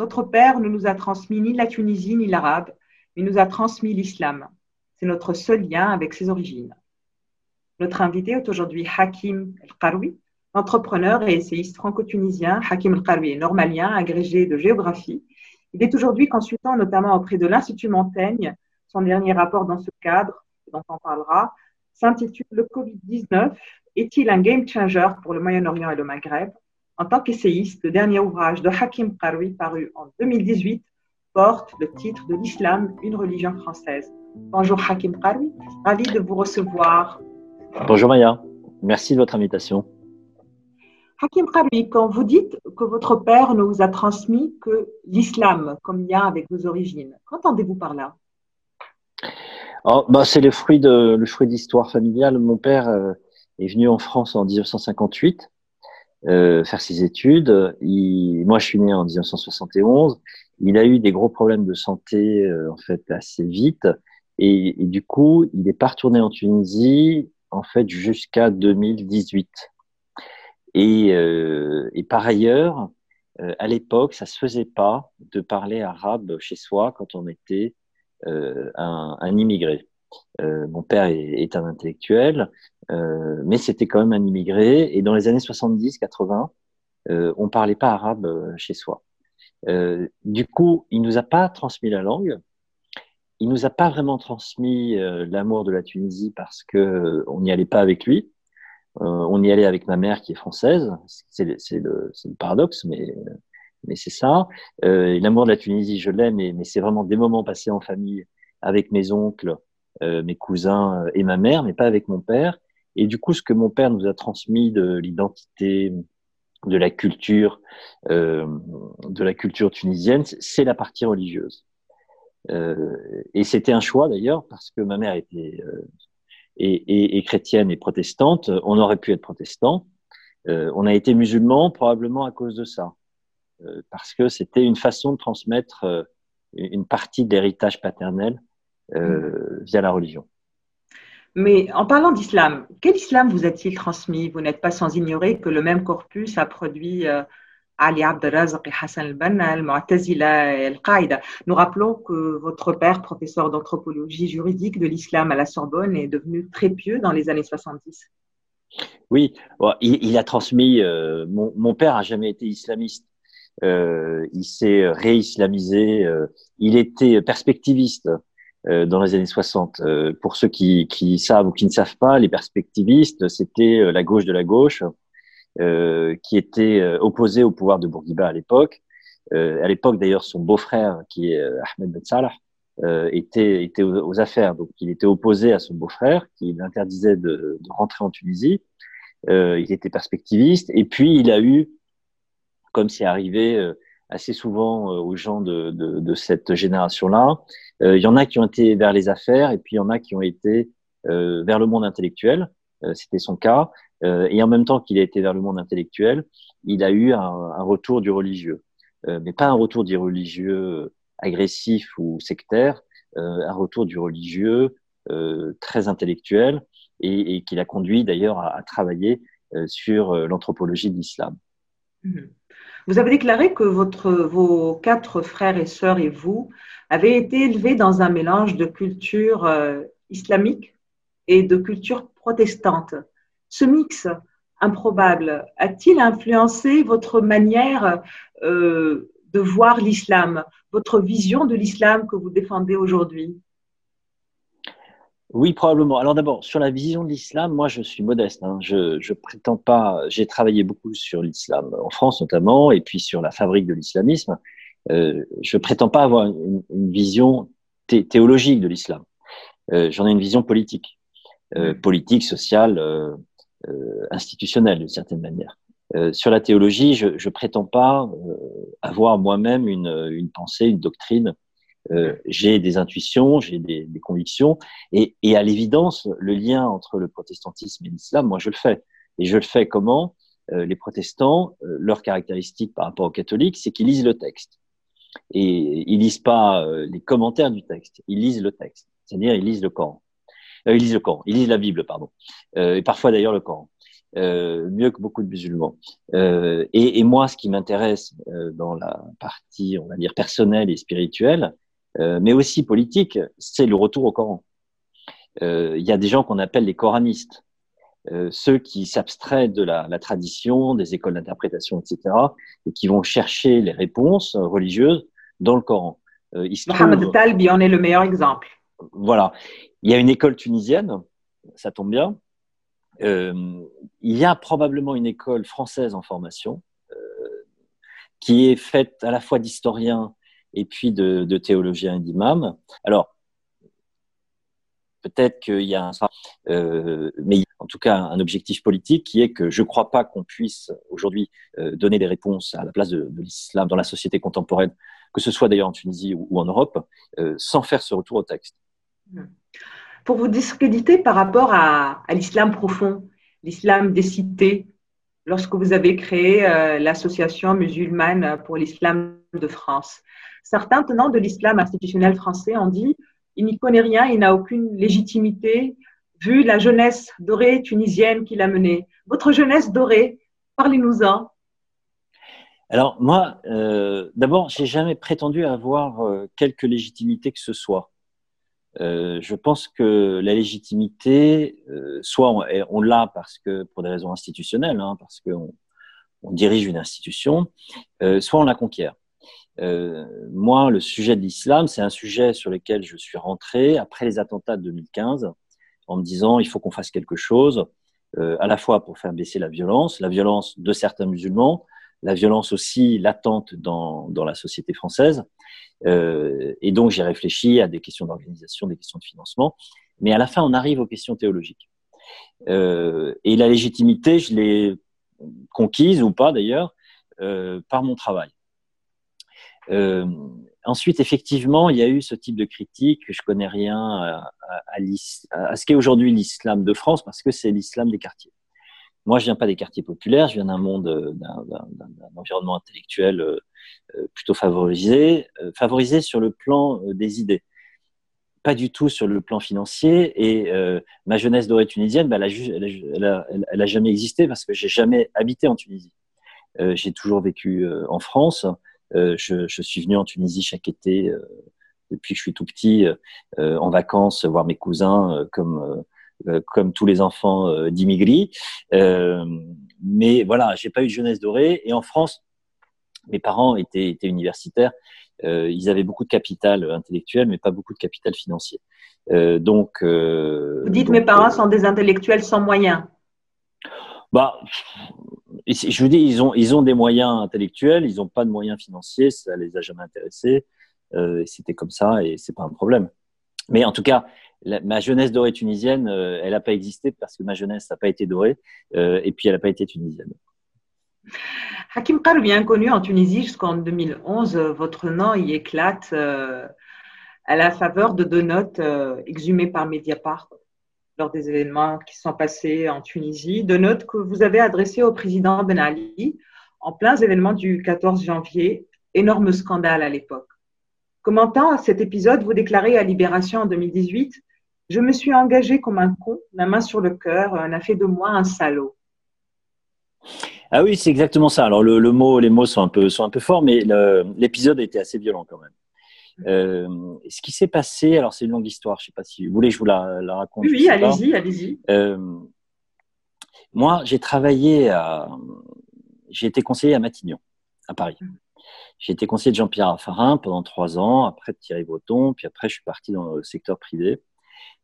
notre père ne nous a transmis ni la Tunisie ni l'arabe, mais nous a transmis l'islam. C'est notre seul lien avec ses origines. Notre invité est aujourd'hui Hakim El-Karoui, entrepreneur et essayiste franco-tunisien. Hakim El-Karoui est normalien, agrégé de géographie. Il est aujourd'hui consultant notamment auprès de l'Institut Montaigne. Son dernier rapport dans ce cadre, dont on parlera, s'intitule Le Covid-19 est-il un game changer pour le Moyen-Orient et le Maghreb? En tant qu'essayiste, le dernier ouvrage de Hakim Karoui paru en 2018 porte le titre de l'Islam, une religion française. Bonjour Hakim Karoui, ravi de vous recevoir Bonjour Maya, merci de votre invitation. Hakim Khabi, quand vous dites que votre père ne vous a transmis que l'islam comme lien avec vos origines, qu'entendez-vous par là? Oh, C'est le fruit de d'histoire familiale. Mon père euh, est venu en France en 1958 euh, faire ses études. moi, je suis né en 1971. Il a eu des gros problèmes de santé euh, en fait assez vite et, du coup, il est pas retourné en Tunisie en fait jusqu'à 2018. Et, euh, et, par ailleurs, euh, à l'époque, ça se faisait pas de parler arabe chez soi quand on était euh, un, un, immigré. Euh, mon père est, un intellectuel, euh, mais c'était quand même un immigré. Et dans les années 70-80, on parlait pas arabe chez soi. du coup, il nous a pas transmis la langue il nous a pas vraiment transmis euh, l'amour de la Tunisie parce que euh, on n'y allait pas avec lui. Euh, on y allait avec ma mère qui est française. C'est le, paradoxe, mais c'est ça. l'amour de la Tunisie, je l'aime, mais c'est vraiment des moments passés en famille avec mes oncles, mes cousins et ma mère, mais pas avec mon père. Et du coup, ce que mon père nous a transmis de l'identité, de la culture, de la culture tunisienne, c'est la partie religieuse. Euh, et c'était un choix d'ailleurs parce que ma mère était euh, et, chrétienne et protestante. On aurait pu être protestant. Euh, on a été musulman probablement à cause de ça, parce que c'était une façon de transmettre une partie de l'héritage paternel mmh. via la religion. Mais en parlant d'islam, quel islam vous a-t-il transmis? Vous n'êtes pas sans ignorer que le même corpus a produit Ali Abdelrazak et Hassan al-Banna, al-Mu'tazila et al-Qaïda. Nous rappelons que votre père, professeur d'anthropologie juridique de l'islam à la Sorbonne, est devenu très pieux dans les années 70. Oui, il, a transmis. Euh, mon, mon, père a jamais été islamiste. Euh, il s'est réislamisé. Euh, il était perspectiviste euh, dans les années 60. Euh, pour ceux qui, qui savent ou qui ne savent pas, les perspectivistes, c'était la gauche de la gauche euh, qui était euh, opposé au pouvoir de Bourguiba à l'époque. Euh, à l'époque, d'ailleurs, son beau-frère, qui est Ahmed Ben Salah, était, était aux, affaires. Donc, il était opposé à son beau-frère, qui l'interdisait de, de, rentrer en Tunisie. il était perspectiviste. Et puis, il a eu, comme c'est arrivé assez souvent aux gens de, de, de cette génération-là, il y en a qui ont été vers les affaires et puis il y en a qui ont été vers le monde intellectuel. C'était son cas. Euh, et en même temps qu'il a été vers le monde intellectuel, il a eu un, un retour du religieux, euh, mais pas un retour du religieux agressif ou sectaire, euh, un retour du religieux très intellectuel et, et qui l'a conduit d'ailleurs à, à, travailler sur l'anthropologie de l'islam. Mhm. Vous avez déclaré que votre, vos quatre frères et sœurs et vous avez été élevés dans un mélange de culture euh, islamique et de culture protestante. Ce mix improbable a-t-il influencé votre manière euh, de voir l'islam, votre vision de l'islam que vous défendez aujourd'hui? Oui, probablement. Alors d'abord, sur la vision de l'islam, moi je suis modeste. Hein. Je, je prétends pas. J'ai travaillé beaucoup sur l'islam en France notamment, et puis sur la fabrique de l'islamisme. Euh, je prétends pas avoir une, une vision théologique de l'islam. Euh, J'en ai une vision politique, euh, politique, sociale, euh, euh, institutionnelle d'une certaine manière. Euh, sur la théologie, je ne prétends pas euh, avoir moi-même une, une, pensée, une doctrine. J'ai des intuitions, j'ai des, des, convictions, et, et à l'évidence, le lien entre le protestantisme et l'islam, moi, je le fais. Et je le fais comment Les protestants, leur caractéristique par rapport aux catholiques, c'est qu'ils lisent le texte. Et ils lisent pas les commentaires du texte, ils lisent le texte. C'est-à-dire, ils lisent le Coran. Euh, ils lisent le Coran, ils lisent la Bible, pardon, euh, et parfois d'ailleurs le Coran. mieux que beaucoup de musulmans. Et, et, moi, ce qui m'intéresse dans la partie, on va dire, personnelle et spirituelle, mais aussi politique, c'est le retour au Coran. Il y a des gens qu'on appelle les coranistes. Euh, ceux qui s'abstraient de la, la, tradition, des écoles d'interprétation, etc., et qui vont chercher les réponses religieuses dans le Coran. Euh, Mohamed Talbi en est le meilleur exemple. Voilà. Il y a une école tunisienne, ça tombe bien. Euh, il y a probablement une école française en formation euh, qui est faite à la fois d'historiens et puis de, de théologiens et d'imams. Alors, peut-être qu'il y a un, euh, mais en tout cas un objectif politique qui est que je ne crois pas qu'on puisse aujourd'hui euh, donner des réponses à la place de, l'islam dans la société contemporaine, que ce soit d'ailleurs en Tunisie ou, en Europe, euh, sans faire ce retour au texte. Pour vous discréditer par rapport à, à l'islam profond, l'islam des cités, lorsque vous avez créé euh, l'association musulmane pour l'islam de France, certains tenants de l'islam institutionnel français ont dit il n'y connaît rien, il n'a aucune légitimité, vu la jeunesse dorée tunisienne qu'il a menée. Votre jeunesse dorée, parlez-nous-en. Alors moi, euh, d'abord, j'ai jamais prétendu avoir euh, quelque légitimité que ce soit. Euh, je pense que la légitimité, soit on, l'a parce que pour des raisons institutionnelles, hein, parce qu'on on dirige une institution, soit on la conquiert. Euh, moi, le sujet de l'islam, c'est un sujet sur lequel je suis rentré après les attentats de 2015 en me disant il faut qu'on fasse quelque chose, euh, à la fois pour faire baisser la violence, la violence de certains musulmans, la violence aussi latente dans, dans la société française. Euh, et donc, j'ai réfléchi à des questions d'organisation, des questions de financement. Mais à la fin, on arrive aux questions théologiques. Euh, et la légitimité, je l'ai conquise ou pas d'ailleurs, euh, par mon travail. Euh, ensuite, effectivement, il y a eu ce type de critique. Je connais rien à, ce qu'est aujourd'hui l'islam de France parce que c'est l'islam des quartiers. Moi, je viens pas des quartiers populaires, je viens d'un monde, euh, d'un environnement intellectuel euh, plutôt favorisé, favorisé sur le plan des idées, pas du tout sur le plan financier. Et ma jeunesse dorée tunisienne, bah, elle, a, elle, a, elle, a, jamais existé parce que j'ai jamais habité en Tunisie. J'ai toujours vécu en France. Euh, je, je, suis venu en Tunisie chaque été euh, depuis que je suis tout petit euh, en vacances voir mes cousins comme comme tous les enfants d'immigrés. mais voilà, j'ai pas eu de jeunesse dorée. Et en France, mes parents étaient, étaient universitaires. Euh, ils avaient beaucoup de capital intellectuel, mais pas beaucoup de capital financier. Euh, donc, euh, vous dites donc, mes parents sont des intellectuels sans moyens. Bah, je vous dis, ils ont, des moyens intellectuels, ils n'ont pas de moyens financiers, ça les a jamais intéressés. Euh, C'était comme ça et c'est pas un problème. Mais en tout cas, ma jeunesse dorée tunisienne, euh, elle n'a pas existé parce que ma jeunesse n'a pas été dorée euh, et puis elle n'a pas été tunisienne. Hakim Kar, bien connu en Tunisie jusqu'en 2011, votre nom y éclate à la faveur de deux notes exhumées par Mediapart lors des événements qui sont passés en Tunisie, de notes que vous avez adressées au président Ben Ali en plein événement du 14 janvier, énorme scandale à l'époque. Commentant cet épisode, vous déclarez à Libération en 2018 Je me suis engagé comme un con, la main sur le cœur, n'a fait de moi un salaud. Ah oui, c'est exactement ça. Alors le, le, mot, les mots sont un peu, sont un peu forts, mais l'épisode a été assez violent quand même. Euh, ce qui s'est passé, alors c'est une longue histoire, je ne sais pas si vous voulez que je vous la, la raconte. Oui, allez-y, allez-y. Euh, moi, j'ai travaillé à. J'ai été conseiller à Matignon, à Paris. Mm. J'ai été conseiller de Jean-Pierre Raffarin pendant trois ans, après de Thierry Breton, puis après je suis parti dans le secteur privé.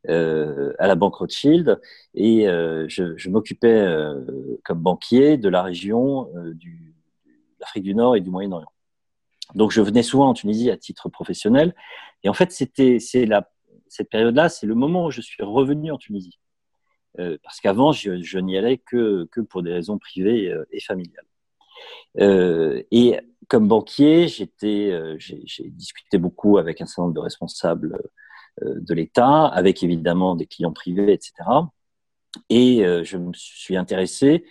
Euh, à la Banque Rothschild et euh, je, je m'occupais euh, comme banquier de la région euh, du, de l'Afrique du Nord et du Moyen-Orient. Donc, je venais souvent en Tunisie à titre professionnel. Et en fait, c'était, cette période-là, c'est le moment où je suis revenu en Tunisie. Euh, parce qu'avant, je, n'y allais que, pour des raisons privées euh, et familiales. Euh, et comme banquier, j'ai, discuté beaucoup avec un certain nombre de responsables de l'État, avec évidemment des clients privés, etc. Et je me suis intéressé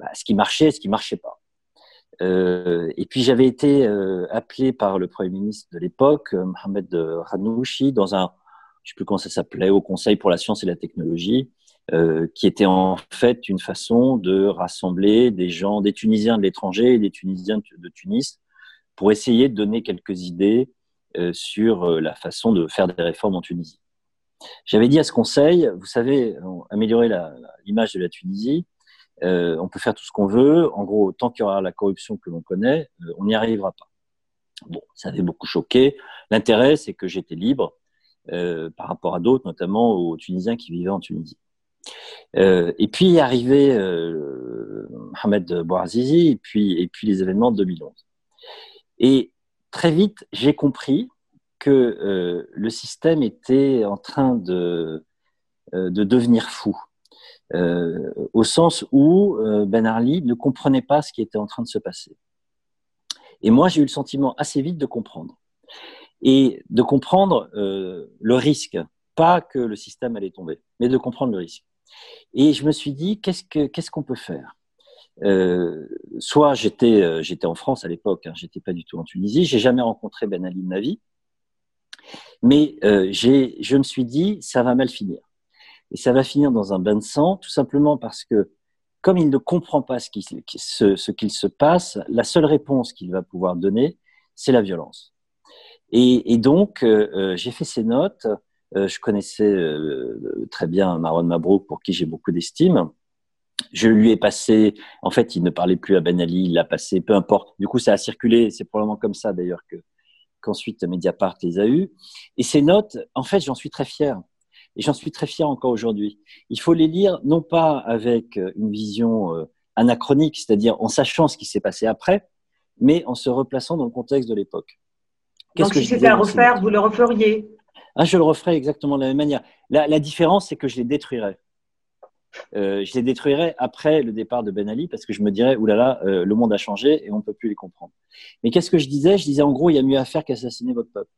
à ce qui marchait et ce qui marchait pas. Euh, et puis j'avais été euh, appelé par le Premier ministre de l'époque, euh, Mohamed Ranouchi, dans un, je sais plus comment ça s'appelait, au Conseil pour la science et la technologie, euh, qui était en fait une façon de rassembler des gens, des Tunisiens de l'étranger et des Tunisiens de Tunis, pour essayer de donner quelques idées euh, sur euh, la façon de faire des réformes en Tunisie. J'avais dit à ce conseil, vous savez, améliorer l'image de la Tunisie, euh, on peut faire tout ce qu'on veut. En gros, tant qu'il y aura la corruption que l'on connaît, euh, on n'y arrivera pas. Bon, ça avait beaucoup choqué. L'intérêt, c'est que j'étais libre euh, par rapport à d'autres, notamment aux Tunisiens qui vivaient en Tunisie. Et puis est arrivé Mohamed Bouazizi, et puis, les événements de 2011. Et très vite, j'ai compris que le système était en train de devenir fou. Euh, au sens où euh, Ben Ali ne comprenait pas ce qui était en train de se passer. Et moi, j'ai eu le sentiment assez vite de comprendre. Et de comprendre euh, le risque, pas que le système allait tomber, mais de comprendre le risque. Et je me suis dit, qu'est-ce qu'on peut faire? Euh, Soit j'étais euh, j'étais en France à l'époque, hein, j'étais pas du tout en Tunisie, j'ai jamais rencontré Ben Ali de ma vie, mais euh, je me suis dit, ça va mal finir. Et ça va finir dans un bain de sang, tout simplement parce que comme il ne comprend pas ce, qui, ce, qu'il se passe, la seule réponse qu'il va pouvoir donner, c'est la violence. Et, et donc, euh, euh j'ai fait ces notes. Euh, je connaissais euh, très bien Marwan Mabrouk, pour qui j'ai beaucoup d'estime. Je lui ai passé, en fait, il ne parlait plus à Ben Ali, il l'a passé, peu importe. Du coup, ça a circulé, c'est probablement comme ça d'ailleurs que qu'ensuite Mediapart les a eues. Et ces notes, en fait, j'en suis très fier et j'en suis très fier encore aujourd'hui. Il faut les lire non pas avec euh, une vision euh, anachronique, c'est-à-dire en sachant ce qui s'est passé après, mais en se replaçant dans le contexte de l'époque. Donc si c'était à refaire, vous le referiez? Ah, Je le referais exactement de la même manière. La, la différence, c'est que je les détruirais. Euh, je les détruirais après le départ de Ben Ali parce que je me dirais, oulala, euh, le monde a changé et on ne peut plus les comprendre. Mais qu'est-ce que je disais? Je disais en gros, il y a mieux à faire qu'assassiner votre peuple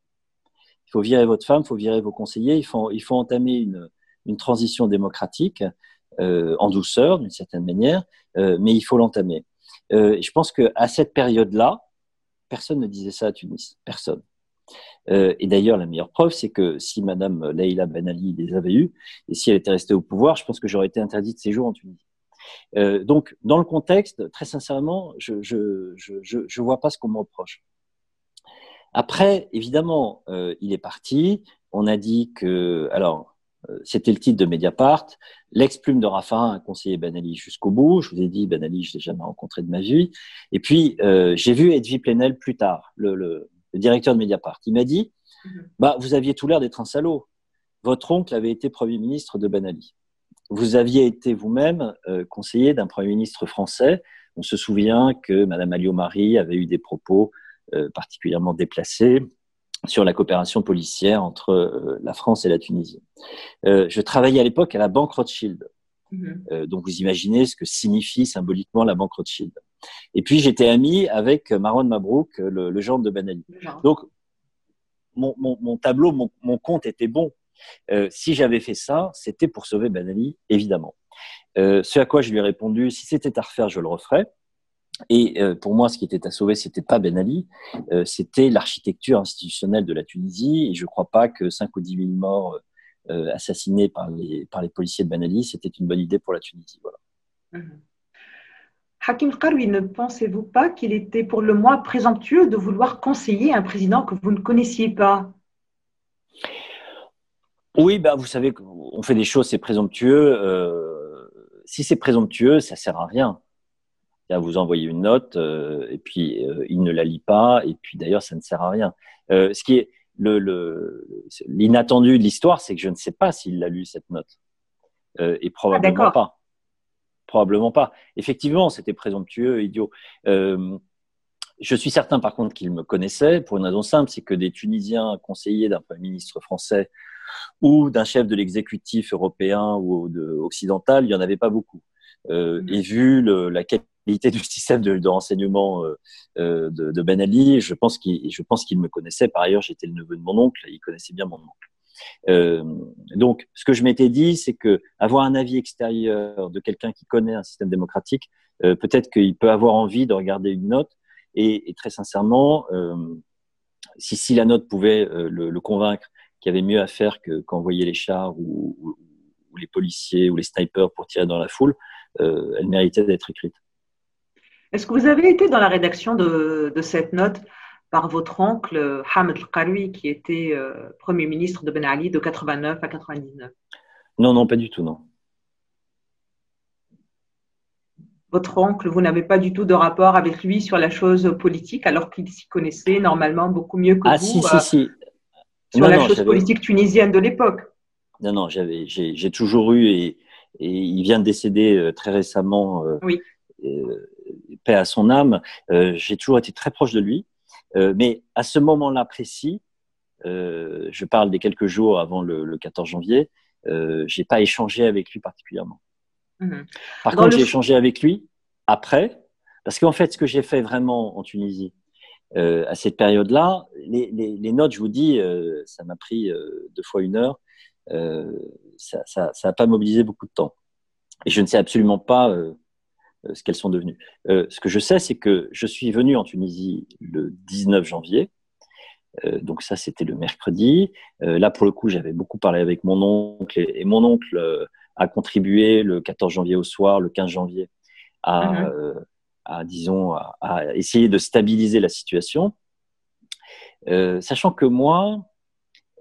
il faut virer votre femme, il faut virer vos conseillers, il faut, il faut entamer une, une transition démocratique euh, en douceur, d'une certaine manière, euh, mais il faut l'entamer. Euh, je pense qu'à cette période-là, personne ne disait ça à Tunis, personne. Et d'ailleurs, la meilleure preuve, c'est que si Madame Leïla Ben Ali les avait eus, et si elle était restée au pouvoir, je pense que j'aurais été interdit de séjour en Tunisie. Donc, dans le contexte, très sincèrement, je ne je, je, je vois pas ce qu'on me reproche. Après, évidemment, euh, il est parti. On a dit que, alors, euh, c'était le titre de Mediapart. L'ex-plume de Raffarin a conseillé Ben Ali jusqu'au bout. Je vous ai dit, Ben Ali, je l'ai jamais rencontré de ma vie. Et puis, euh, j'ai vu Edwy Plenel plus tard, le, le, le, directeur de Mediapart. Il m'a dit, mhm. bah, vous aviez tout l'air d'être un salaud. Votre oncle avait été Premier ministre de Ben Ali. Vous aviez été vous-même conseiller d'un Premier ministre français. On se souvient que Madame Alliot-Marie avait eu des propos particulièrement déplacé sur la coopération policière entre euh, la France et la Tunisie. Euh, je travaillais à l'époque à la Banque Rothschild. Mm-hmm. donc vous imaginez ce que signifie symboliquement la Banque Rothschild. Et puis j'étais ami avec Marwan Mabrouk, le, le genre de Ben Ali. Donc mon, mon, mon tableau, mon, mon, compte était bon. Euh, si j'avais fait ça, c'était pour sauver Ben Ali, évidemment. Euh, ce à quoi je lui ai répondu, si c'était à refaire, je le referais. Et euh, pour moi, ce qui était à sauver, c'était pas Ben Ali, euh, c'était l'architecture institutionnelle de la Tunisie. Et je ne crois pas que 5 ou 10 000 morts euh, assassinés par les, par les policiers de Ben Ali, c'était une bonne idée pour la Tunisie. Voilà. Mmh. Hakim Karoui, ne pensez-vous pas qu'il était pour le moins présomptueux de vouloir conseiller un président que vous ne connaissiez pas? Oui, ben, vous savez, on fait des choses, c'est présomptueux. si c'est présomptueux, ça sert à rien vous envoyez une note euh, et puis euh, il ne la lit pas et puis d'ailleurs ça ne sert à rien. Euh, ce qui est le l'inattendu de l'histoire, c'est que je ne sais pas s'il a lu cette note et ah, probablement pas. Probablement pas. Effectivement, c'était présomptueux, idiot. je suis certain, par contre, qu'il me connaissait pour une raison simple, c'est que des Tunisiens conseillers d'un premier ministre français ou d'un chef de l'exécutif européen ou de, occidental, il y en avait pas beaucoup. Euh, mmh. et vu le, la du système de, renseignement euh, euh, de, Ben Ali. Je pense qu'il, me connaissait. Par ailleurs, j'étais le neveu de mon oncle. Il connaissait bien mon oncle. Euh, donc, ce que je m'étais dit, c'est que avoir un avis extérieur de quelqu'un qui connaît un système démocratique, peut-être qu'il peut avoir envie de regarder une note. Et, très sincèrement, si, la note pouvait le, convaincre qu'il y avait mieux à faire que qu'envoyer les chars ou les policiers ou les snipers pour tirer dans la foule, elle méritait d'être écrite. Est-ce que vous avez été dans la rédaction de, cette note par votre oncle Hamid Al-Qaroui, qui était Premier ministre de Ben Ali de 89 à 99 Non, non, pas du tout, non. votre oncle, vous n'avez pas du tout de rapport avec lui sur la chose politique, alors qu'il s'y connaissait normalement beaucoup mieux que ah, vous si, si, si. sur la chose politique tunisienne de l'époque? Non, non, j'ai, toujours eu, et, il vient de décéder euh, très récemment, euh, oui. Euh, paix à son âme, j'ai toujours été très proche de lui. mais à ce moment-là précis, je parle des quelques jours avant le, le 14 janvier, j'ai pas échangé avec lui particulièrement. Mhm. Par contre, j'ai échangé avec lui après, parce qu'en fait, ce que j'ai fait vraiment en Tunisie euh, à cette période-là, les, notes, je vous dis, euh, ça m'a pris euh, deux fois une heure. ça n'a pas mobilisé beaucoup de temps. Et je ne sais absolument pas ce qu'elles sont devenues. ce que je sais, c'est que je suis venu en Tunisie le 19 janvier. donc ça, c'était le mercredi. là, pour le coup, j'avais beaucoup parlé avec mon oncle et mon oncle a contribué le 14 janvier au soir, le 15 janvier, à, mhm. euh, disons, à, essayer de stabiliser la situation. Euh, sachant que moi,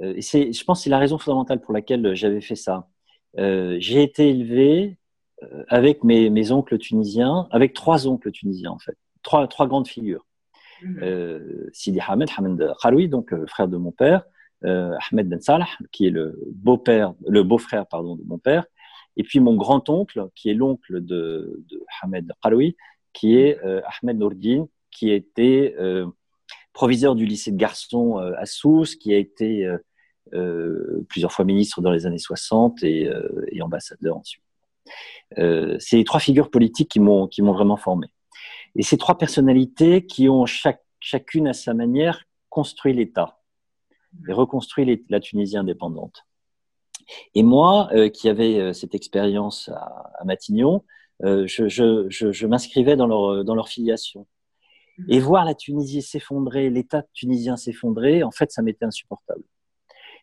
euh, et je pense que c'est la raison fondamentale pour laquelle j'avais fait ça. j'ai été élevé avec mes, mes, oncles tunisiens, avec trois oncles tunisiens en fait, trois, trois grandes figures. Mhm. Sidi Hamed, Hamed Khaloui, donc frère de mon père, Ahmed Ben Salah, qui est le beau-père, le beau-frère pardon de mon père, et puis mon grand-oncle, qui est l'oncle de, de Ahmed Khaloui, qui est euh, Ahmed Nourdine, qui était euh, proviseur du lycée de garçons euh, à Sousse, qui a été plusieurs fois ministre dans les années 60 et, ambassadeur ensuite. C'est les trois figures politiques qui m'ont qui m'ont vraiment formé. Et ces trois personnalités qui ont chacune à sa manière construit l'État et reconstruit la Tunisie indépendante. Et moi, euh, qui avais euh, cette expérience à, Matignon, euh, je, m'inscrivais dans leur, dans leur filiation. Et voir la Tunisie s'effondrer, l'État tunisien s'effondrer, en fait, ça m'était insupportable.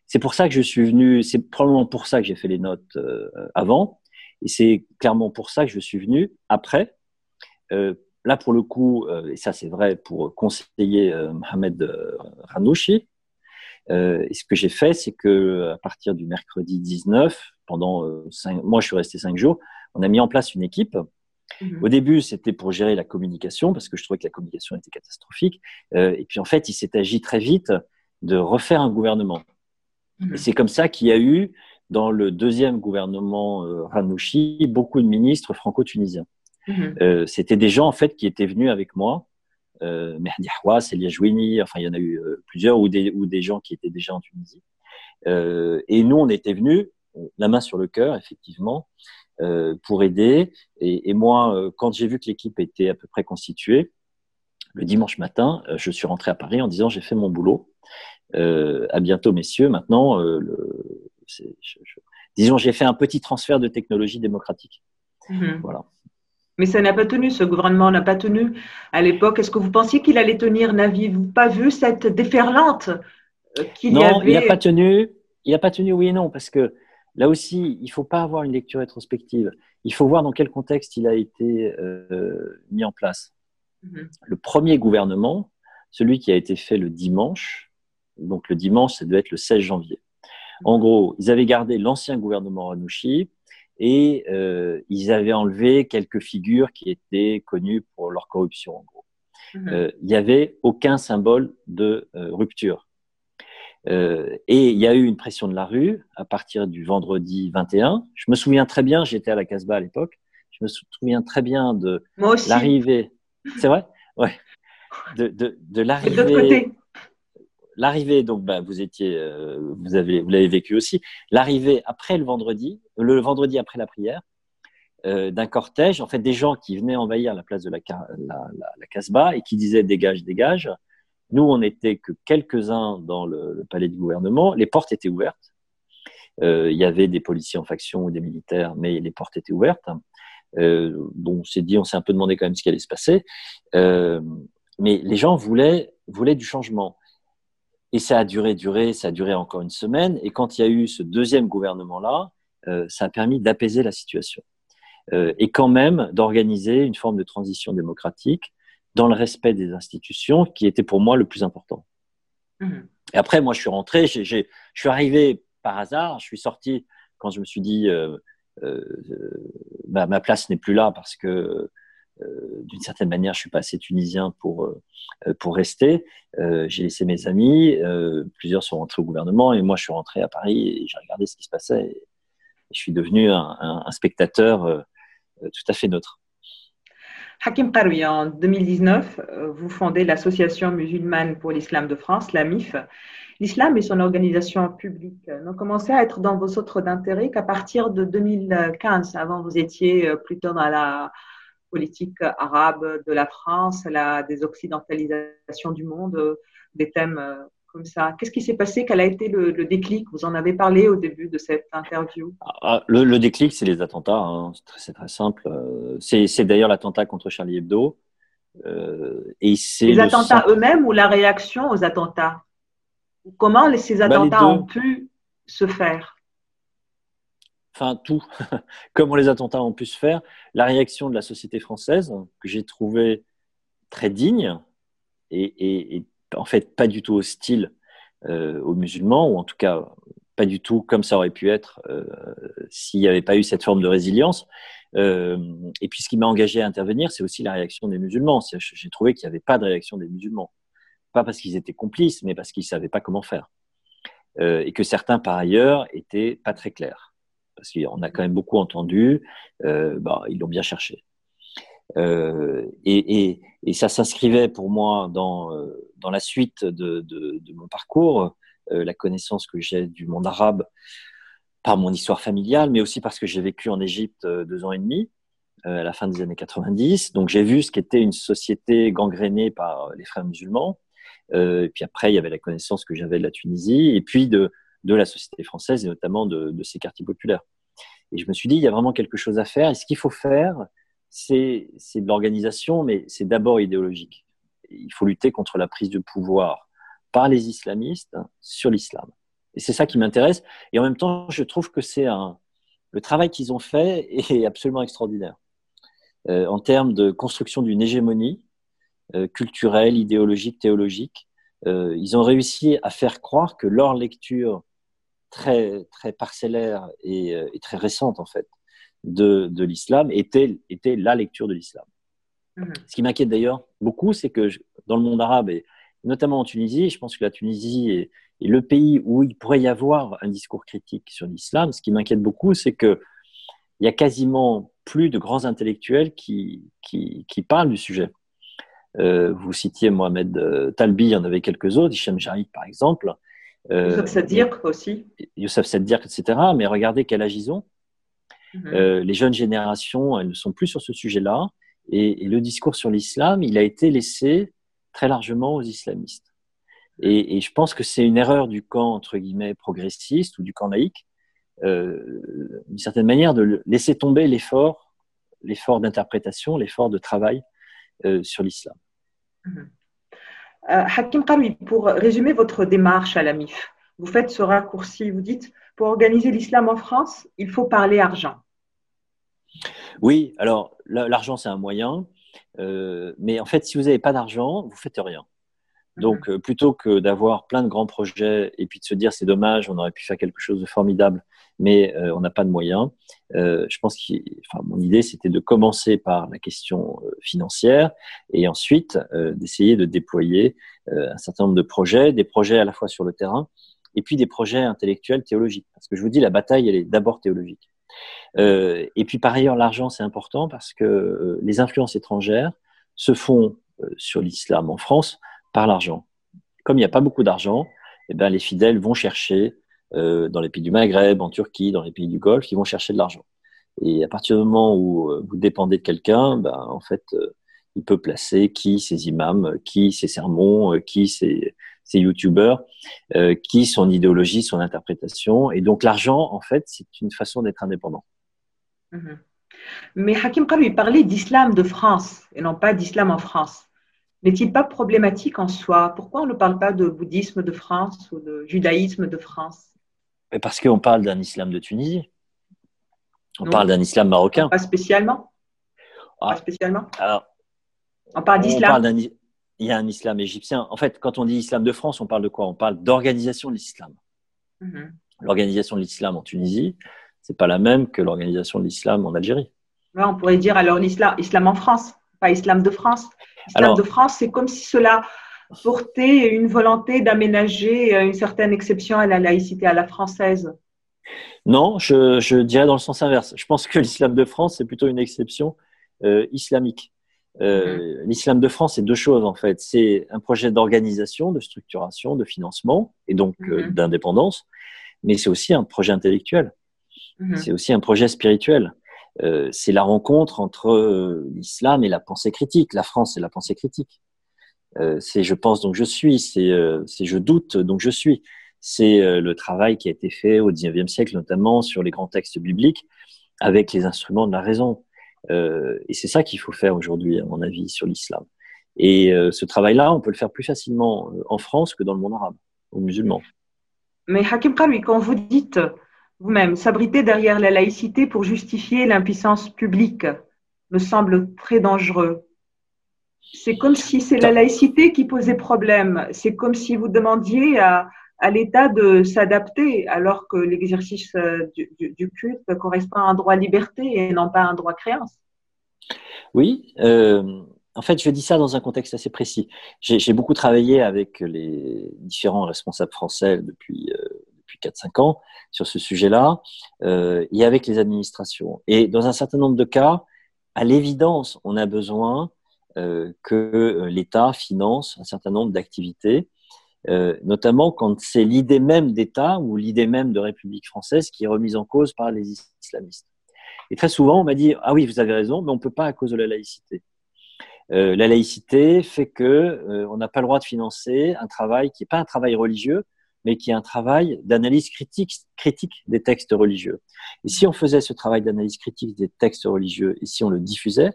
C'est pour ça que je suis venu, c'est probablement pour ça que j'ai fait les notes avant, et c'est clairement pour ça que je suis venu après. là, pour le coup, et ça c'est vrai pour conseiller Mohamed Ranouchi, euh, et ce que j'ai fait, c'est que à partir du mercredi 19, pendant euh, cinq, moi je suis resté cinq jours, on a mis en place une équipe. Mhm. Au début, c'était pour gérer la communication parce que je trouvais que la communication était catastrophique. Euh, et puis en fait, il s'est agi très vite de refaire un gouvernement. Mhm. Et c'est comme ça qu'il y a eu dans le deuxième gouvernement euh, Ranouchi beaucoup de ministres franco-tunisiens. Mhm. Euh, c'était des gens en fait qui étaient venus avec moi euh, Mehdi Hawass, Elia Jouini, enfin il y en a eu euh, plusieurs, ou des, ou des gens qui étaient déjà en Tunisie. Euh, et nous, on était venus, la main sur le cœur, effectivement, pour aider. Et, moi, quand j'ai vu que l'équipe était à peu près constituée, le dimanche matin, je suis rentré à Paris en disant j'ai fait mon boulot. à bientôt, messieurs. Maintenant, le, disons, j'ai fait un petit transfert de technologie démocratique. Mm-hmm. Voilà. Mais ça n'a pas tenu, ce gouvernement n'a pas tenu à l'époque. Est-ce que vous pensiez qu'il allait tenir N'aviez-vous pas vu cette déferlante euh, qu'il y avait Non, il n'a pas tenu. Il n'a pas tenu, oui et non, parce que là aussi, il ne faut pas avoir une lecture rétrospective. Il faut voir dans quel contexte il a été euh, mis en place. Mhm. Le premier gouvernement, celui qui a été fait le dimanche, donc le dimanche, ça doit être le 16 janvier. En gros, ils avaient gardé l'ancien gouvernement Ranouchi, et euh, ils avaient enlevé quelques figures qui étaient connues pour leur corruption, en gros. Mhm. Euh, il n'y avait aucun symbole de euh, rupture. Euh, et il y a eu une pression de la rue à partir du vendredi 21. Je me souviens très bien, j'étais à la Casbah à l'époque, je me souviens très bien de l'arrivée. C'est vrai? Ouais. De, de, de l'arrivée l'arrivée, donc bah, vous étiez, euh, vous avez, l'avez vécu aussi. L'arrivée après le vendredi, le vendredi après la prière, euh, d'un cortège, en fait, des gens qui venaient envahir la place de la, la, la, Casbah et qui disaient dégage, dégage. Nous, on n'était que quelques-uns dans le, palais du gouvernement. Les portes étaient ouvertes. Euh, il y avait des policiers en faction ou des militaires, mais les portes étaient ouvertes. Bon, on s'est dit, on s'est un peu demandé quand même ce qui allait se passer. mais les gens voulaient du changement. Et ça a duré, duré, ça a duré encore une semaine. Et quand il y a eu ce deuxième gouvernement-là, ça a permis d'apaiser la situation. et quand même d'organiser une forme de transition démocratique dans le respect des institutions, qui était pour moi le plus important. Mmh. Et après, moi, je suis rentré, je suis arrivé par hasard, je suis sorti quand je me suis dit, euh, euh, ma, place n'est plus là parce que euh, d'une certaine manière, je suis pas assez tunisien pour pour rester. j'ai laissé mes amis, plusieurs sont rentrés au gouvernement et moi je suis rentré à Paris et j'ai regardé ce qui se passait et, je suis devenu un, spectateur tout à fait neutre. Hakim Karoui, en 2019, euh, vous fondez l'Association musulmane pour l'islam de France, la MIF. L'islam et son organisation publique n'ont commencé à être dans vos centres d'intérêt qu'à partir de 2015. Avant, vous étiez euh, plutôt dans la politique arabe de la France, la désoccidentalisation du monde, des thèmes euh, ça. Qu'est-ce qui s'est passé? Quel a été le, déclic? Vous en avez parlé au début de cette interview. Ah, le, déclic, c'est les attentats. Hein. C'est très, simple. Euh, c'est d'ailleurs l'attentat contre Charlie Hebdo. Euh, et les attentats eux-mêmes ou la réaction aux attentats? Comment ces bah, attentats ont pu se faire? Enfin, tout. Comment les attentats ont pu se faire. La réaction de la société française, que j'ai trouvée très digne et, en fait pas du tout hostile euh, aux musulmans, ou en tout cas pas du tout comme ça aurait pu être euh, s'il n'y avait pas eu cette forme de résilience. Euh, et puis ce qui m'a engagé à intervenir, c'est aussi la réaction des musulmans. J'ai trouvé qu'il n'y avait pas de réaction des musulmans. Pas parce qu'ils étaient complices, mais parce qu'ils ne savaient pas comment faire. et que certains, par ailleurs, étaient pas très clairs. Parce qu'on a quand même beaucoup entendu, bah, ils l'ont bien cherché. Euh, et, ça s'inscrivait pour moi dans, euh, la suite de, mon parcours, euh, la connaissance que j'ai du monde arabe par mon histoire familiale, mais aussi parce que j'ai vécu en Égypte deux ans et demi à la fin des années 90. Donc j'ai vu ce qu'était une société gangrénée par les frères musulmans. et puis après, il y avait la connaissance que j'avais de la Tunisie et puis de, de la société française et notamment de, de ces quartiers populaires. Et je me suis dit, il y a vraiment quelque chose à faire. Et ce qu'il faut faire, c'est de l'organisation, mais c'est d'abord idéologique. Il faut lutter contre la prise de pouvoir par les islamistes sur l'islam. Et c'est ça qui m'intéresse. Et en même temps, je trouve que c'est un le travail qu'ils ont fait est absolument extraordinaire euh, en termes de construction d'une hégémonie euh, culturelle, idéologique, théologique. Euh, ils ont réussi à faire croire que leur lecture très très parcellaire et, et très récente en fait de, l'islam était, était la lecture de l'islam. Mhm. Ce qui m'inquiète d'ailleurs beaucoup, c'est que dans le monde arabe, et notamment en Tunisie, je pense que la Tunisie est, le pays où il pourrait y avoir un discours critique sur l'islam. Ce qui m'inquiète beaucoup, c'est qu'il y a quasiment plus de grands intellectuels qui, qui, parlent du sujet. Euh, vous citiez Mohamed euh, Talbi, il y en avait quelques autres, Hichem Jarib par exemple. Euh, Youssef Sadir aussi. Youssef Sadir, etc. Mais regardez quel âge ils ont. Mhm. Euh, les jeunes générations, elles ne sont plus sur ce sujet-là. Et, le discours sur l'islam, il a été laissé très largement aux islamistes. Et, je pense que c'est une erreur du camp, entre guillemets, progressiste ou du camp laïque, euh, d'une certaine manière, de laisser tomber l'effort, l'effort d'interprétation, l'effort de travail euh, sur l'islam. Mhm. Hakim Karoui, pour résumer votre démarche à la MIF, vous faites ce raccourci, vous dites, pour organiser l'islam en France, il faut parler argent. Oui, alors l'argent, c'est un moyen. Euh, mais en fait, si vous n'avez pas d'argent, vous faites rien. Donc, mhm. euh, plutôt que d'avoir plein de grands projets et puis de se dire c'est dommage, on aurait pu faire quelque chose de formidable, mais euh, on n'a pas de moyens, je pense que enfin, mon idée, c'était de commencer par la question financière et ensuite d'essayer de déployer un certain nombre de projets, des projets à la fois sur le terrain et puis des projets intellectuels théologiques. Parce que je vous dis, la bataille, elle est d'abord théologique. Euh, et puis par ailleurs, l'argent, c'est important parce que euh, les influences étrangères se font euh, sur l'islam en France par l'argent. Comme il n'y a pas beaucoup d'argent, eh ben, les fidèles vont chercher dans les pays du Maghreb, en Turquie, dans les pays du Golfe, ils vont chercher de l'argent. Et à partir du moment où vous dépendez de quelqu'un, ben, en fait, il peut placer qui ses imams, qui ses sermons, qui ses, ses youtubeurs, qui son idéologie, son interprétation. Et donc l'argent, en fait, c'est une façon d'être indépendant. Mhm. Mais Hakim lui parlait d'islam de France et non pas d'islam en France. N'est-il pas problématique en soi? Pourquoi on ne parle pas de bouddhisme de France ou de judaïsme de France? Parce qu'on parle d'un islam de Tunisie. On parle d'un islam marocain. Pas spécialement. Ah. Pas spécialement. Alors, on parle d'islam. Il y a un islam égyptien. En fait, quand on dit islam de France, on parle de quoi? On parle d'organisation de l'islam. Mhm. L'organisation de l'islam en Tunisie, c'est pas la même que l'organisation de l'islam en Algérie. on pourrait dire alors l'islam islam en France, pas islam de France. Islam de France, c'est comme si cela portait une volonté d'aménager une certaine exception à la laïcité à la française. Non, je, dirais dans le sens inverse. Je pense que l'islam de France, c'est plutôt une exception euh, islamique. Euh, mhm. L'islam de France, c'est deux choses en fait. C'est un projet d'organisation, de structuration, de financement et donc euh, mhm. d'indépendance, mais c'est aussi un projet intellectuel. Mhm. C'est aussi un projet spirituel. C'est la rencontre entre l'islam et la pensée critique. La France, c'est la pensée critique. c'est je pense donc je suis. C'est je doute donc je suis c'est euh, le travail qui a été fait au XIXe siècle, notamment sur les grands textes bibliques, avec les instruments de la raison. Euh, et c'est ça qu'il faut faire aujourd'hui, à mon avis, sur l'islam. Et euh, ce travail-là, on peut le faire plus facilement en France que dans le monde arabe, aux musulmans. Mais Hakim Khalwi, quand vous dites vous-même s'abriter derrière la laïcité pour justifier l'impuissance publique, me semble très dangereux. C'est comme si c'est la laïcité qui posait problème. C'est comme si vous demandiez à, l'État de s'adapter alors que l'exercice euh, du, culte correspond à un droit liberté et non pas à un droit créance. Oui, euh, en fait, je dis ça dans un contexte assez précis. J'ai beaucoup travaillé avec les différents responsables français depuis, euh, depuis 4-5 ans sur ce sujet-là et avec les administrations. Et dans un certain nombre de cas, à l'évidence, on a besoin que l'État finance un certain nombre d'activités euh, notamment quand c'est l'idée même d'État ou l'idée même de République française qui est remise en cause par les islamistes. Et très souvent, on m'a dit ah oui, vous avez raison, mais on ne peut pas à cause de la laïcité. Euh, la laïcité fait que euh, on n'a pas le droit de financer un travail qui n'est pas un travail religieux, mais qui est un travail d'analyse critique, critique des textes religieux. Et si on faisait ce travail d'analyse critique des textes religieux et si on le diffusait,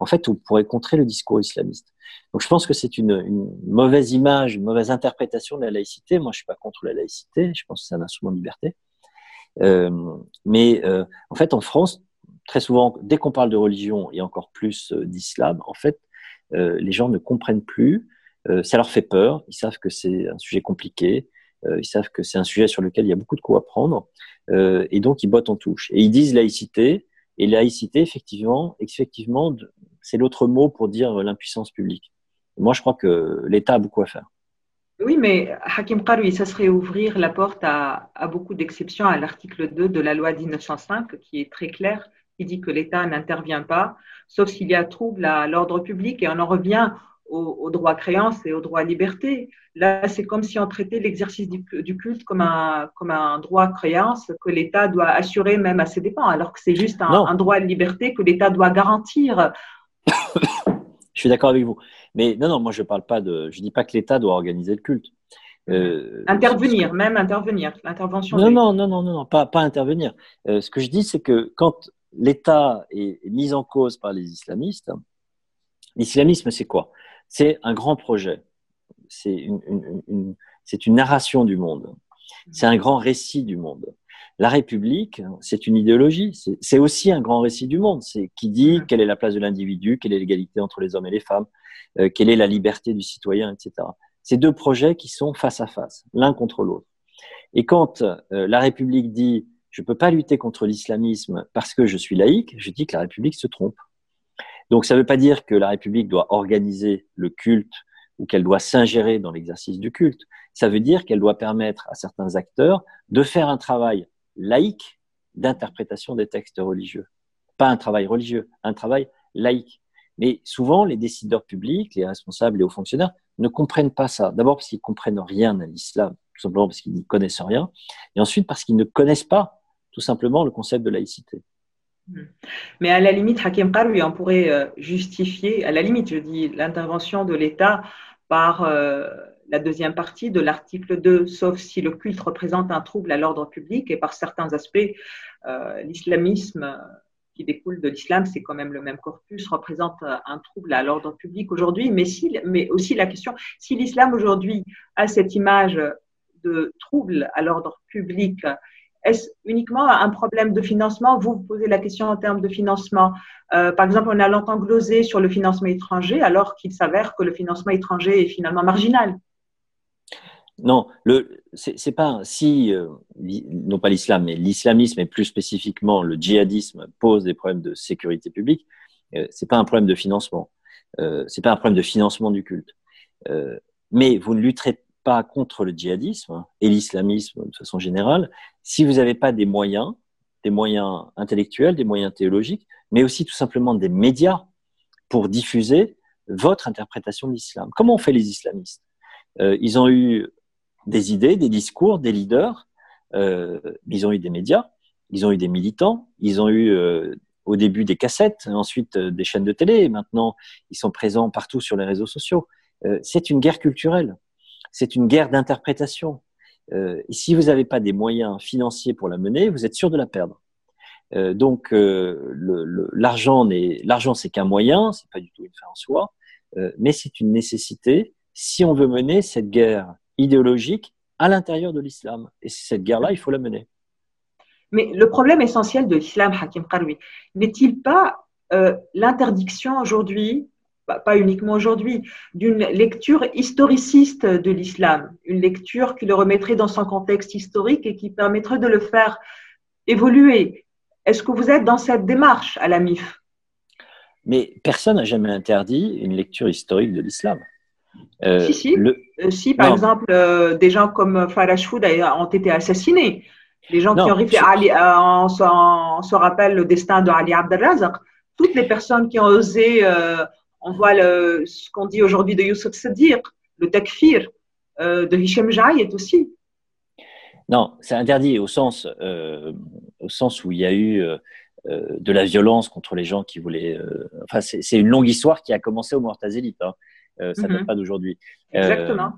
en fait, on pourrait contrer le discours islamiste. Donc, je pense que c'est une, mauvaise image, une mauvaise interprétation de la laïcité. Moi, je suis pas contre la laïcité. Je pense que c'est un instrument de liberté. Euh, mais euh, en fait, en France, très souvent, dès qu'on parle de religion et encore plus euh, d'islam, en fait, les gens ne comprennent plus. ça leur fait peur. Ils savent que c'est un sujet compliqué. Ils savent que c'est un sujet sur lequel il y a beaucoup de coups à prendre. et donc, ils bottent en touche. Et ils disent laïcité. Et laïcité, effectivement, effectivement, c'est l'autre mot pour dire l'impuissance publique. Moi, je crois que l'État a beaucoup à faire. Oui, mais Hakim Karoui, ça serait ouvrir la porte à, beaucoup d'exceptions à l'article 2 de la loi 1905, qui est très clair, qui dit que l'État n'intervient pas, sauf s'il y a trouble à l'ordre public, et on en revient au, droit créance et au droit à liberté. Là, c'est comme si on traitait l'exercice du, culte comme un, comme un droit créance que l'État doit assurer même à ses dépens, alors que c'est juste un, un, droit à liberté que l'État doit garantir je suis d'accord avec vous. Mais non, non, moi je parle pas de. Je dis pas que l'État doit organiser le culte. Euh, intervenir, même intervenir, l'intervention. Non, non, non, non, non, pas, pas intervenir. Euh, ce que je dis, c'est que quand l'État est mis en cause par les islamistes, l'islamisme, c'est quoi? C'est un grand projet. C'est une, une, une narration du monde. C'est un grand récit du monde. La République, c'est une idéologie, c'est aussi un grand récit du monde, c'est qui dit quelle est la place de l'individu, quelle est l'égalité entre les hommes et les femmes, euh, quelle est la liberté du citoyen, etc. C'est deux projets qui sont face à face, l'un contre l'autre. Et quand euh, la République dit je ne peux pas lutter contre l'islamisme parce que je suis laïque, je dis que la République se trompe. Donc ça ne veut pas dire que la République doit organiser le culte ou qu'elle doit s'ingérer dans l'exercice du culte. Ça veut dire qu'elle doit permettre à certains acteurs de faire un travail laïque d'interprétation des textes religieux. Pas un travail religieux, un travail laïque. Mais souvent, les décideurs publics, les responsables, les hauts fonctionnaires ne comprennent pas ça. D'abord parce qu'ils comprennent rien à l'islam, tout simplement parce qu'ils n'y connaissent rien, et ensuite parce qu'ils ne connaissent pas tout simplement le concept de laïcité. Mais à la limite, Hakim Karoui, on pourrait euh, justifier, à la limite, je dis, l'intervention de l'État par euh, la deuxième partie de l'article 2, sauf si le culte représente un trouble à l'ordre public et par certains aspects, euh, l'islamisme qui découle de l'islam, c'est quand même le même corpus, représente un trouble à l'ordre public aujourd'hui, mais, si, mais aussi la question, si l'islam aujourd'hui a cette image de trouble à l'ordre public, est-ce uniquement un problème de financement? Vous, posez la question en termes de financement. Euh, par exemple, on a longtemps glosé sur le financement étranger, alors qu'il s'avère que le financement étranger est finalement marginal. Non, le c'est pas si euh, non pas l'islam, mais l'islamisme et plus spécifiquement le djihadisme pose des problèmes de sécurité publique. Euh, c'est pas un problème de financement. Euh, c'est pas un problème de financement du culte. Euh, mais vous ne lutterez pas contre le djihadisme et l'islamisme de façon générale si vous n'avez pas des moyens, des moyens intellectuels, des moyens théologiques, mais aussi tout simplement des médias pour diffuser votre interprétation de l'islam. Comment ont fait les islamistes? Euh, Ils ont eu des idées, des discours, des leaders, euh, ils ont eu des médias, ils ont eu des militants, ils ont eu euh, au début des cassettes, ensuite euh, des chaînes de télé, et maintenant ils sont présents partout sur les réseaux sociaux. C'est une guerre culturelle, c'est une guerre d'interprétation. Euh, et si vous n'avez pas des moyens financiers pour la mener, vous êtes sûr de la perdre. donc l'argent n'est l'argent c'est qu'un moyen, c'est pas du tout une fin en soi, mais c'est une nécessité si on veut mener cette guerre idéologique à l'intérieur de l'islam. Et cette guerre-là, il faut la mener. Mais le problème essentiel de l'islam, Hakim Karoui, n'est-il pas euh, l'interdiction aujourd'hui, pas uniquement aujourd'hui, d'une lecture historiciste de l'islam, une lecture qui le remettrait dans son contexte historique et qui permettrait de le faire évoluer Est-ce que vous êtes dans cette démarche à la MIF? Mais personne n'a jamais interdit une lecture historique de l'islam. Euh, si, si. Euh, si, par exemple, euh, des gens comme Farah Foud ont été assassinés. Les gens qui ont Ali, on, se, rappelle le destin de Ali Abdelrazak. Toutes les personnes qui ont osé, on voit le, ce qu'on dit aujourd'hui de Youssef Sadiq, le takfir de Hichem est aussi. Non, c'est interdit au sens, au sens où il y a eu de la violence contre les gens qui voulaient. enfin, c'est une longue histoire qui a commencé au Mortazélite. Hein. Euh, ça ne date mhm. pas d'aujourd'hui. Euh, Exactement.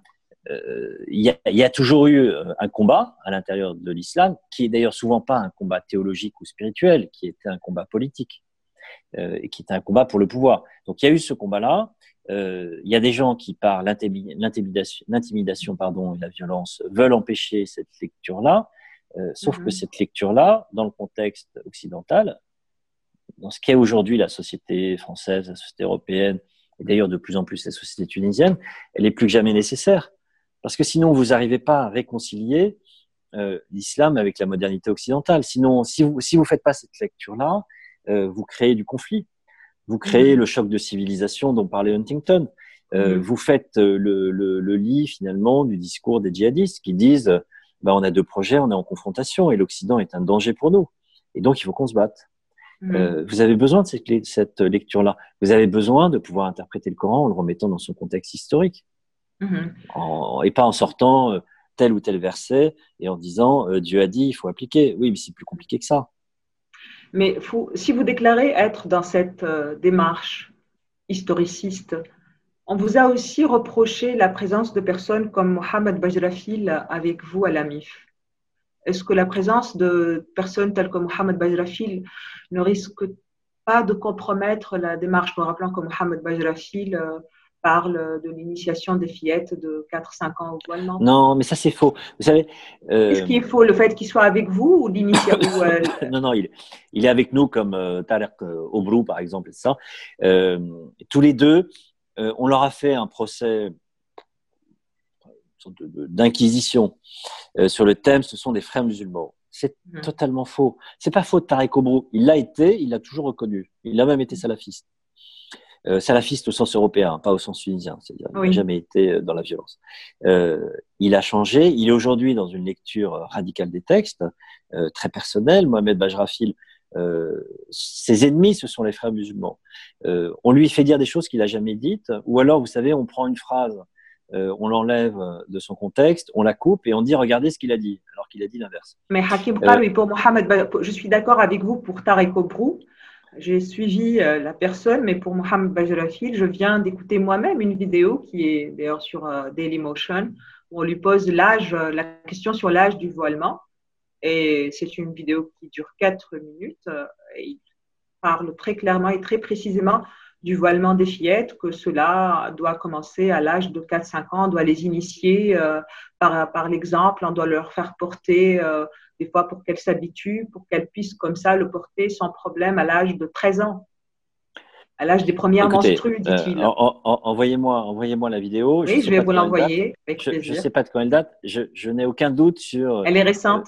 Euh, il y, a, toujours eu un combat à l'intérieur de l'islam, qui est d'ailleurs souvent pas un combat théologique ou spirituel, qui était un combat politique, et qui était un combat pour le pouvoir. Donc il y a eu ce combat-là. Il y a des gens qui, par l'intimidation pardon, et la violence, veulent empêcher cette lecture-là. sauf que mhm. cette lecture-là, dans le contexte occidental, dans ce qu'est aujourd'hui la société française, la société européenne, et d'ailleurs de plus en plus la société tunisienne, elle est plus que jamais nécessaire. Parce que sinon, vous n'arrivez pas à réconcilier euh, l'islam avec la modernité occidentale. Sinon, si vous si vous faites pas cette lecture-là, euh, vous créez du conflit. Vous créez mmh. le choc de civilisation dont parlait Huntington. Euh, mmh. Vous faites euh, le, le, le, lit finalement du discours des djihadistes qui disent bah, on a deux projets, on est en confrontation et l'Occident est un danger pour nous. Et donc, il faut qu'on se batte. Euh, mm. vous avez besoin de cette, cette lecture-là. Vous avez besoin de pouvoir interpréter le Coran en le remettant dans son contexte historique. Et pas en sortant tel ou tel verset et en disant euh, Dieu a dit, il faut appliquer. Oui, mais c'est plus compliqué que ça. Mais si vous déclarez être dans cette démarche historiciste, on vous a aussi reproché la présence de personnes comme Mohamed Bajrafil avec vous à la MIF. Est-ce que la présence de personnes telles que Mohamed Bajrafil ne risque pas de compromettre la démarche, me rappelant que Mohamed Bajrafil euh, parle de l'initiation des fillettes de 4-5 ans au voile Non, mais ça c'est faux. Vous savez. Euh... Est-ce qu'il est faux? Le fait qu'il soit avec vous ou l'initiation euh, Non, non, il, il, est avec nous comme euh, Tarek Obrou par exemple, et ça. tous les deux, on leur a fait un procès d'inquisition sur le thème, ce sont des frères musulmans. C'est mmh. totalement faux. C'est pas faux de Tarek Obrou. Il l'a été, il l'a toujours reconnu. Il a même été salafiste. Euh, salafiste au sens européen, pas au sens tunisien. C'est-à-dire, il n'a jamais été euh, dans la violence. Euh, il a changé. Il est aujourd'hui dans une lecture radicale des textes, euh, très personnelle. Mohamed Bajrafil, ses ennemis, ce sont les frères musulmans. on lui fait dire des choses qu'il n'a jamais dites, ou alors, vous savez, on prend une phrase on l'enlève de son contexte, on la coupe et on dit regardez ce qu'il a dit, alors qu'il a dit l'inverse. Mais Hakim pour Mohamed, je suis d'accord avec vous pour Tarek Obrou. J'ai suivi euh, la personne, mais pour Mohamed Bajrafil, je viens d'écouter moi-même une vidéo qui est d'ailleurs sur Dailymotion, où on lui pose l'âge, la question sur l'âge du voilement. Et c'est une vidéo qui dure 4 minutes et il parle très clairement et très précisément du voilement des fillettes, que cela doit commencer à l'âge de 4-5 ans, on doit les initier euh, par, par l'exemple, on doit leur faire porter euh, des fois pour qu'elles s'habituent, pour qu'elles puissent comme ça le porter sans problème à l'âge de 13 ans. À l'âge des premières menstrues, dit-il. envoyez-moi, envoyez-moi la vidéo. Oui, je, vais vous l'envoyer. Je ne sais pas de quand elle date. Je, je n'ai aucun doute sur. Elle est récente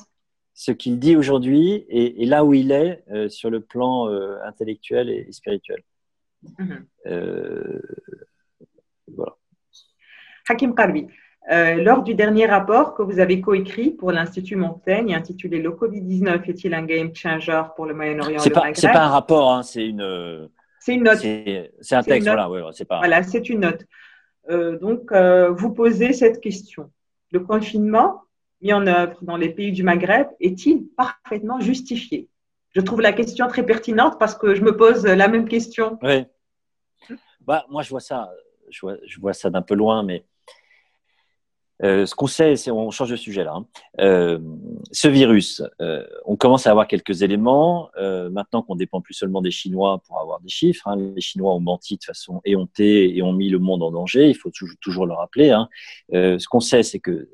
ce qu'il dit aujourd'hui et, là où il est euh, sur le plan euh, intellectuel et, spirituel. Mhm. Euh, voilà. Hakim Karbi, lors du dernier rapport que vous avez coécrit pour l'Institut Montaigne, intitulé Le Covid-19 est-il un game changer pour le Moyen-Orient Ce n'est pas un rapport, hein, c'est une. C'est une note. C'est un texte, voilà. Ouais, c'est pas... Voilà, c'est une note. donc, vous posez cette question. Le confinement mis en œuvre dans les pays du Maghreb est-il parfaitement justifié? Je trouve la question très pertinente parce que je me pose la même question. Oui. Bah, moi, je vois ça, je vois, ça d'un peu loin, mais euh, ce qu'on sait, c'est, on change de sujet là. Hein. Euh, ce virus, euh, on commence à avoir quelques éléments. maintenant qu'on dépend plus seulement des Chinois pour avoir des chiffres, hein. les Chinois ont menti de façon éhontée et ont mis le monde en danger. Il faut toujours, le rappeler. Hein. ce qu'on sait, c'est que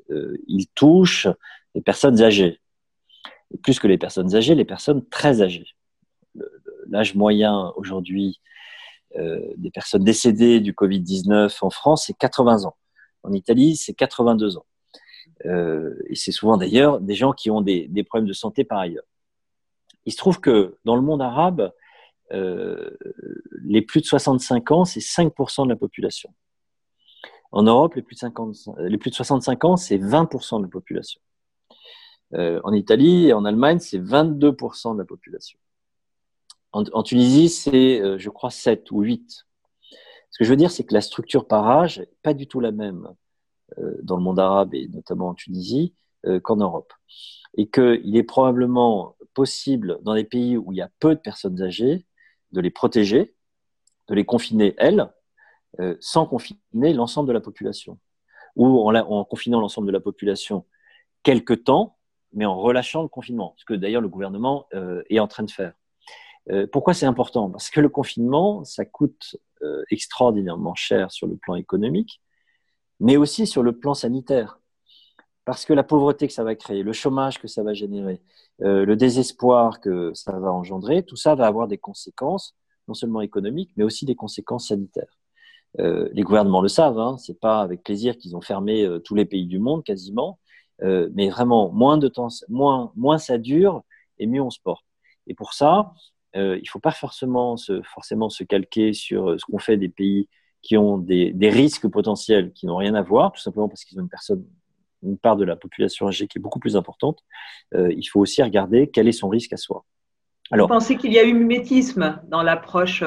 il touche les personnes âgées, plus que les personnes âgées, les personnes très âgées. L'âge moyen aujourd'hui des personnes décédées du Covid-19 en France, c'est 80 ans. En Italie, c'est 82 ans. Euh, et c'est souvent d'ailleurs des gens qui ont des, problèmes de santé par ailleurs. Il se trouve que dans le monde arabe, euh, les plus de 65 ans, c'est 5% de la population. En Europe, les plus de, 50, les plus de 65 ans, c'est 20% de la population. Euh, en Italie et en Allemagne, c'est 22% de la population. En, Tunisie, c'est, je crois, 7 ou 8. Ce que je veux dire, c'est que la structure par âge n'est pas du tout la même euh, dans le monde arabe et notamment en Tunisie euh, qu'en Europe. Et qu'il est probablement possible, dans des pays où il y a peu de personnes âgées, de les protéger, de les confiner, elles, euh, sans confiner l'ensemble de la population. Ou en, en confinant l'ensemble de la population quelque temps, mais en relâchant le confinement, ce que d'ailleurs le gouvernement est en train de faire. pourquoi c'est important? Parce que le confinement, ça coûte euh, extraordinairement cher sur le plan économique, mais aussi sur le plan sanitaire. Parce que la pauvreté que ça va créer, le chômage que ça va générer, euh, le désespoir que ça va engendrer, tout ça va avoir des conséquences, non seulement économiques, mais aussi des conséquences sanitaires. Euh, les gouvernements le savent, hein, c'est pas avec plaisir qu'ils ont fermé tous les pays du monde quasiment, mais vraiment moins de temps, moins, moins ça dure et mieux on se porte. Et pour ça, euh, il ne faut pas forcément se, forcément se calquer sur euh, ce qu'on fait des pays qui ont des, risques potentiels qui n'ont rien à voir, tout simplement parce qu'ils ont une personne, une part de la population âgée qui est beaucoup plus importante. Euh, il faut aussi regarder quel est son risque à soi. Alors, Vous pensez qu'il y a eu mimétisme dans l'approche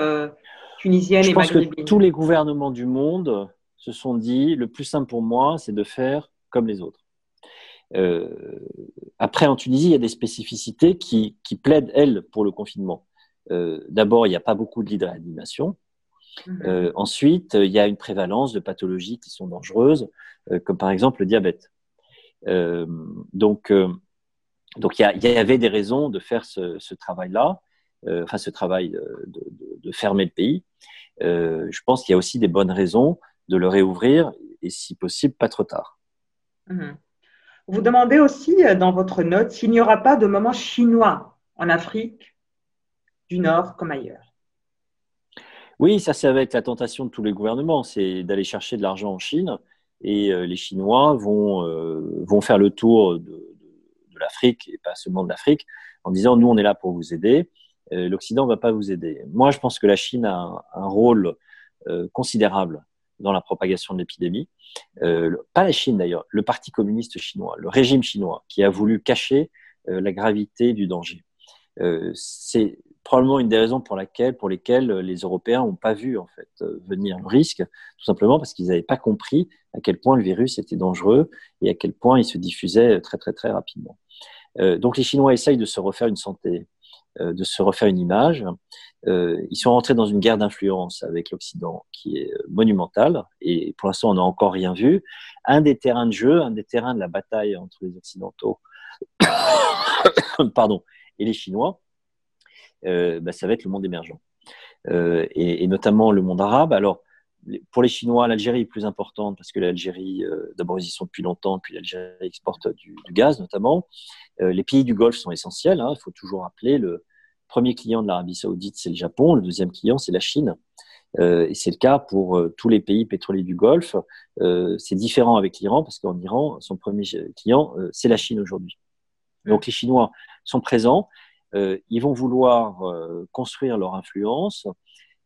tunisienne et maghrébine Je pense que tous les gouvernements du monde se sont dit le plus simple pour moi, c'est de faire comme les autres. Après, en Tunisie, il y a des spécificités qui, qui plaident, elles, pour le confinement. Euh, d'abord, il n'y a pas beaucoup de lits de réanimation. Mhm. Euh, ensuite, il y a une prévalence de pathologies qui sont dangereuses, euh, comme par exemple le diabète. donc, donc il y, avait des raisons de faire ce, travail-là, enfin ce travail de, fermer le pays. je pense qu'il y a aussi des bonnes raisons de le réouvrir et si possible pas trop tard. Mhm. Vous demandez aussi dans votre note s'il n'y aura pas de moment chinois en Afrique du Nord comme ailleurs. Oui, ça c'est avec la tentation de tous les gouvernements, c'est d'aller chercher de l'argent en Chine et euh, les Chinois vont, euh, vont faire le tour de, l'Afrique et pas seulement de l'Afrique en disant nous on est là pour vous aider, euh, l'Occident ne va pas vous aider. Moi je pense que la Chine a un, rôle considérable dans la propagation de l'épidémie. pas la Chine d'ailleurs, le Parti communiste chinois, le régime chinois qui a voulu cacher la gravité du danger. c'est probablement une des raisons pour, laquelle, pour lesquelles les Européens n'ont pas vu en fait euh, venir le risque, tout simplement parce qu'ils n'avaient pas compris à quel point le virus était dangereux et à quel point il se diffusait très très très rapidement. Euh, donc les Chinois essayent de se refaire une santé, euh, de se refaire une image. ils sont rentrés dans une guerre d'influence avec l'Occident qui est monumentale et pour l'instant on n'a encore rien vu. Un des terrains de jeu, un des terrains de la bataille entre les Occidentaux, pardon, et les Chinois, euh, bah, ça va être le monde émergent. et, notamment le monde arabe. Alors, pour les Chinois, l'Algérie est plus importante parce que l'Algérie, d'abord, ils y sont depuis longtemps, puis l'Algérie exporte du, gaz notamment. les pays du Golfe sont essentiels. Hein, il faut toujours rappeler le premier client de l'Arabie Saoudite, c'est le Japon. Le deuxième client, c'est la Chine. Euh, et c'est le cas pour euh, tous les pays pétroliers du Golfe. Euh, c'est différent avec l'Iran parce qu'en Iran, son premier client, c'est la Chine aujourd'hui. Donc les Chinois sont présents. ils vont vouloir construire leur influence.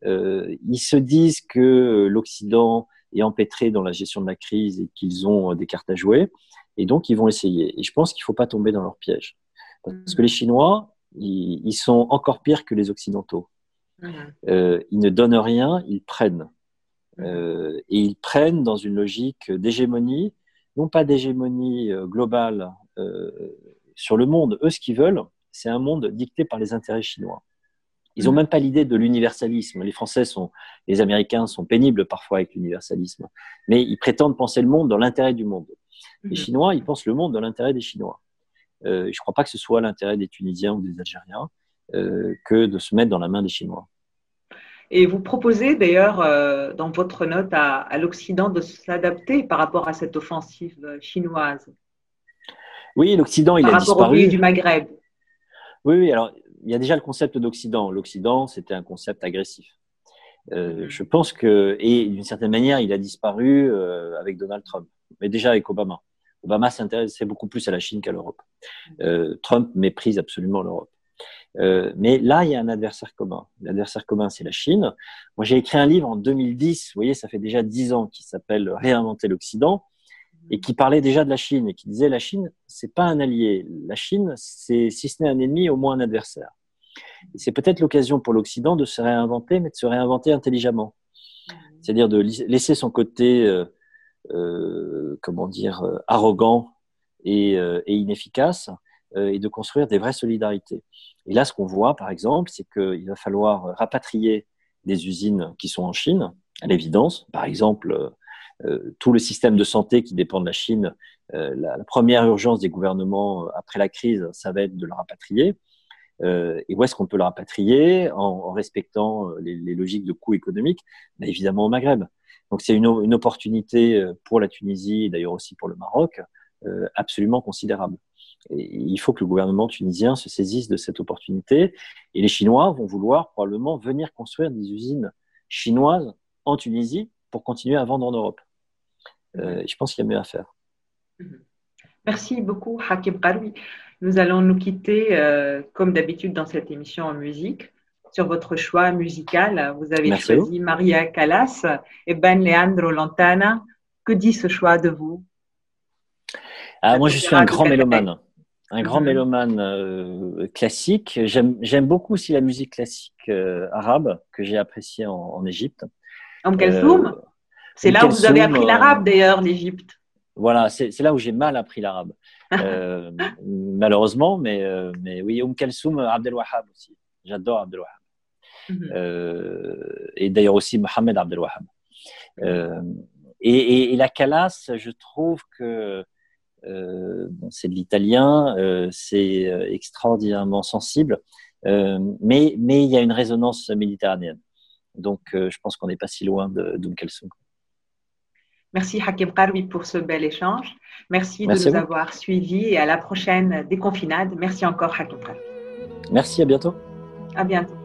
Ils se disent que l'Occident est empêtré dans la gestion de la crise et qu'ils ont des cartes à jouer. Et donc, ils vont essayer. Et je pense qu'il ne faut pas tomber dans leur piège. Parce que les Chinois, ils sont encore pires que les Occidentaux. Euh, ils ne donnent rien, ils prennent. Euh, et ils prennent dans une logique d'hégémonie, non pas d'hégémonie euh, globale sur le monde. Eux, ce qu'ils veulent, c'est un monde dicté par les intérêts chinois. Ils n'ont mhm. même pas l'idée de l'universalisme. Les Français sont, les Américains sont pénibles parfois avec l'universalisme, mais ils prétendent penser le monde dans l'intérêt du monde. Les Chinois, ils pensent le monde dans l'intérêt des Chinois. je ne crois pas que ce soit l'intérêt des Tunisiens ou des Algériens que de se mettre dans la main des Chinois. Et vous proposez d'ailleurs euh, dans votre note à, l'Occident de s'adapter par rapport à cette offensive chinoise? Oui, l'Occident, il a disparu. Par rapport au pays du Maghreb. Oui, oui, alors il y a déjà le concept d'Occident. L'Occident, c'était un concept agressif. Euh, je pense que, et d'une certaine manière, il a disparu euh, avec Donald Trump, mais déjà avec Obama. Obama s'intéressait beaucoup plus à la Chine qu'à l'Europe. Trump méprise absolument l'Europe. Euh, mais là, il y a un adversaire commun. L'adversaire commun, c'est la Chine. Moi, j'ai écrit un livre en 2010, vous voyez, ça fait déjà dix ans, qui s'appelle Réinventer l'Occident, et qui parlait déjà de la Chine, et qui disait la Chine, c'est pas un allié. La Chine, c'est si ce n'est un ennemi, au moins un adversaire. C'est peut-être l'occasion pour l'Occident de se réinventer, mais de se réinventer intelligemment. C'est-à-dire de laisser son côté, euh, euh, comment dire, arrogant et, et inefficace, et de construire des vraies solidarités. Et là, ce qu'on voit, par exemple, c'est qu'il va falloir rapatrier des usines qui sont en Chine, à l'évidence. Par exemple, euh, euh, tout le système de santé qui dépend de la Chine, euh, la, première urgence des gouvernements après la crise, ça va être de le rapatrier. et où est-ce qu'on peut le rapatrier en, respectant les, logiques de coûts économiques? Bah, Évidemment au Maghreb. Donc c'est une, une, opportunité pour la Tunisie et d'ailleurs aussi pour le Maroc absolument considérable il faut que le gouvernement tunisien se saisisse de cette opportunité. Et les Chinois vont vouloir probablement venir construire des usines chinoises en Tunisie pour continuer à vendre en Europe. Euh, je pense qu'il y a mieux à faire. Merci beaucoup, Hakim Karoui. Nous allons nous quitter, euh, comme d'habitude, dans cette émission en musique. Sur votre choix musical, vous avez choisi Maria Callas et Ben Leandro Lantana. Que dit ce choix de vous? Ah, Moi, je suis un grand mélomane un grand mhm. mélomane euh, classique. J'aime beaucoup aussi la musique classique euh, arabe que j'ai appréciée en, Égypte. En Kalsoum euh, C'est là où vous avez appris l'arabe d'ailleurs, l'Égypte. Voilà, c'est là où j'ai mal appris l'arabe. malheureusement, mais, mais oui, Oum Kalsoum, Abdel Wahab aussi. J'adore Abdel Wahab. Mhm. et d'ailleurs aussi Mohamed Abdel Wahab. Et, et, la Calas, je trouve que euh, c'est de l'italien, euh, c'est euh, extraordinairement sensible, mais, mais il y a une résonance méditerranéenne. Donc, je pense qu'on n'est pas si loin d'Oum Merci Hakim Karoui pour ce bel échange. Merci, de nous avoir suivis et à la prochaine déconfinade. Merci encore Hakim. Merci, à bientôt. À bientôt.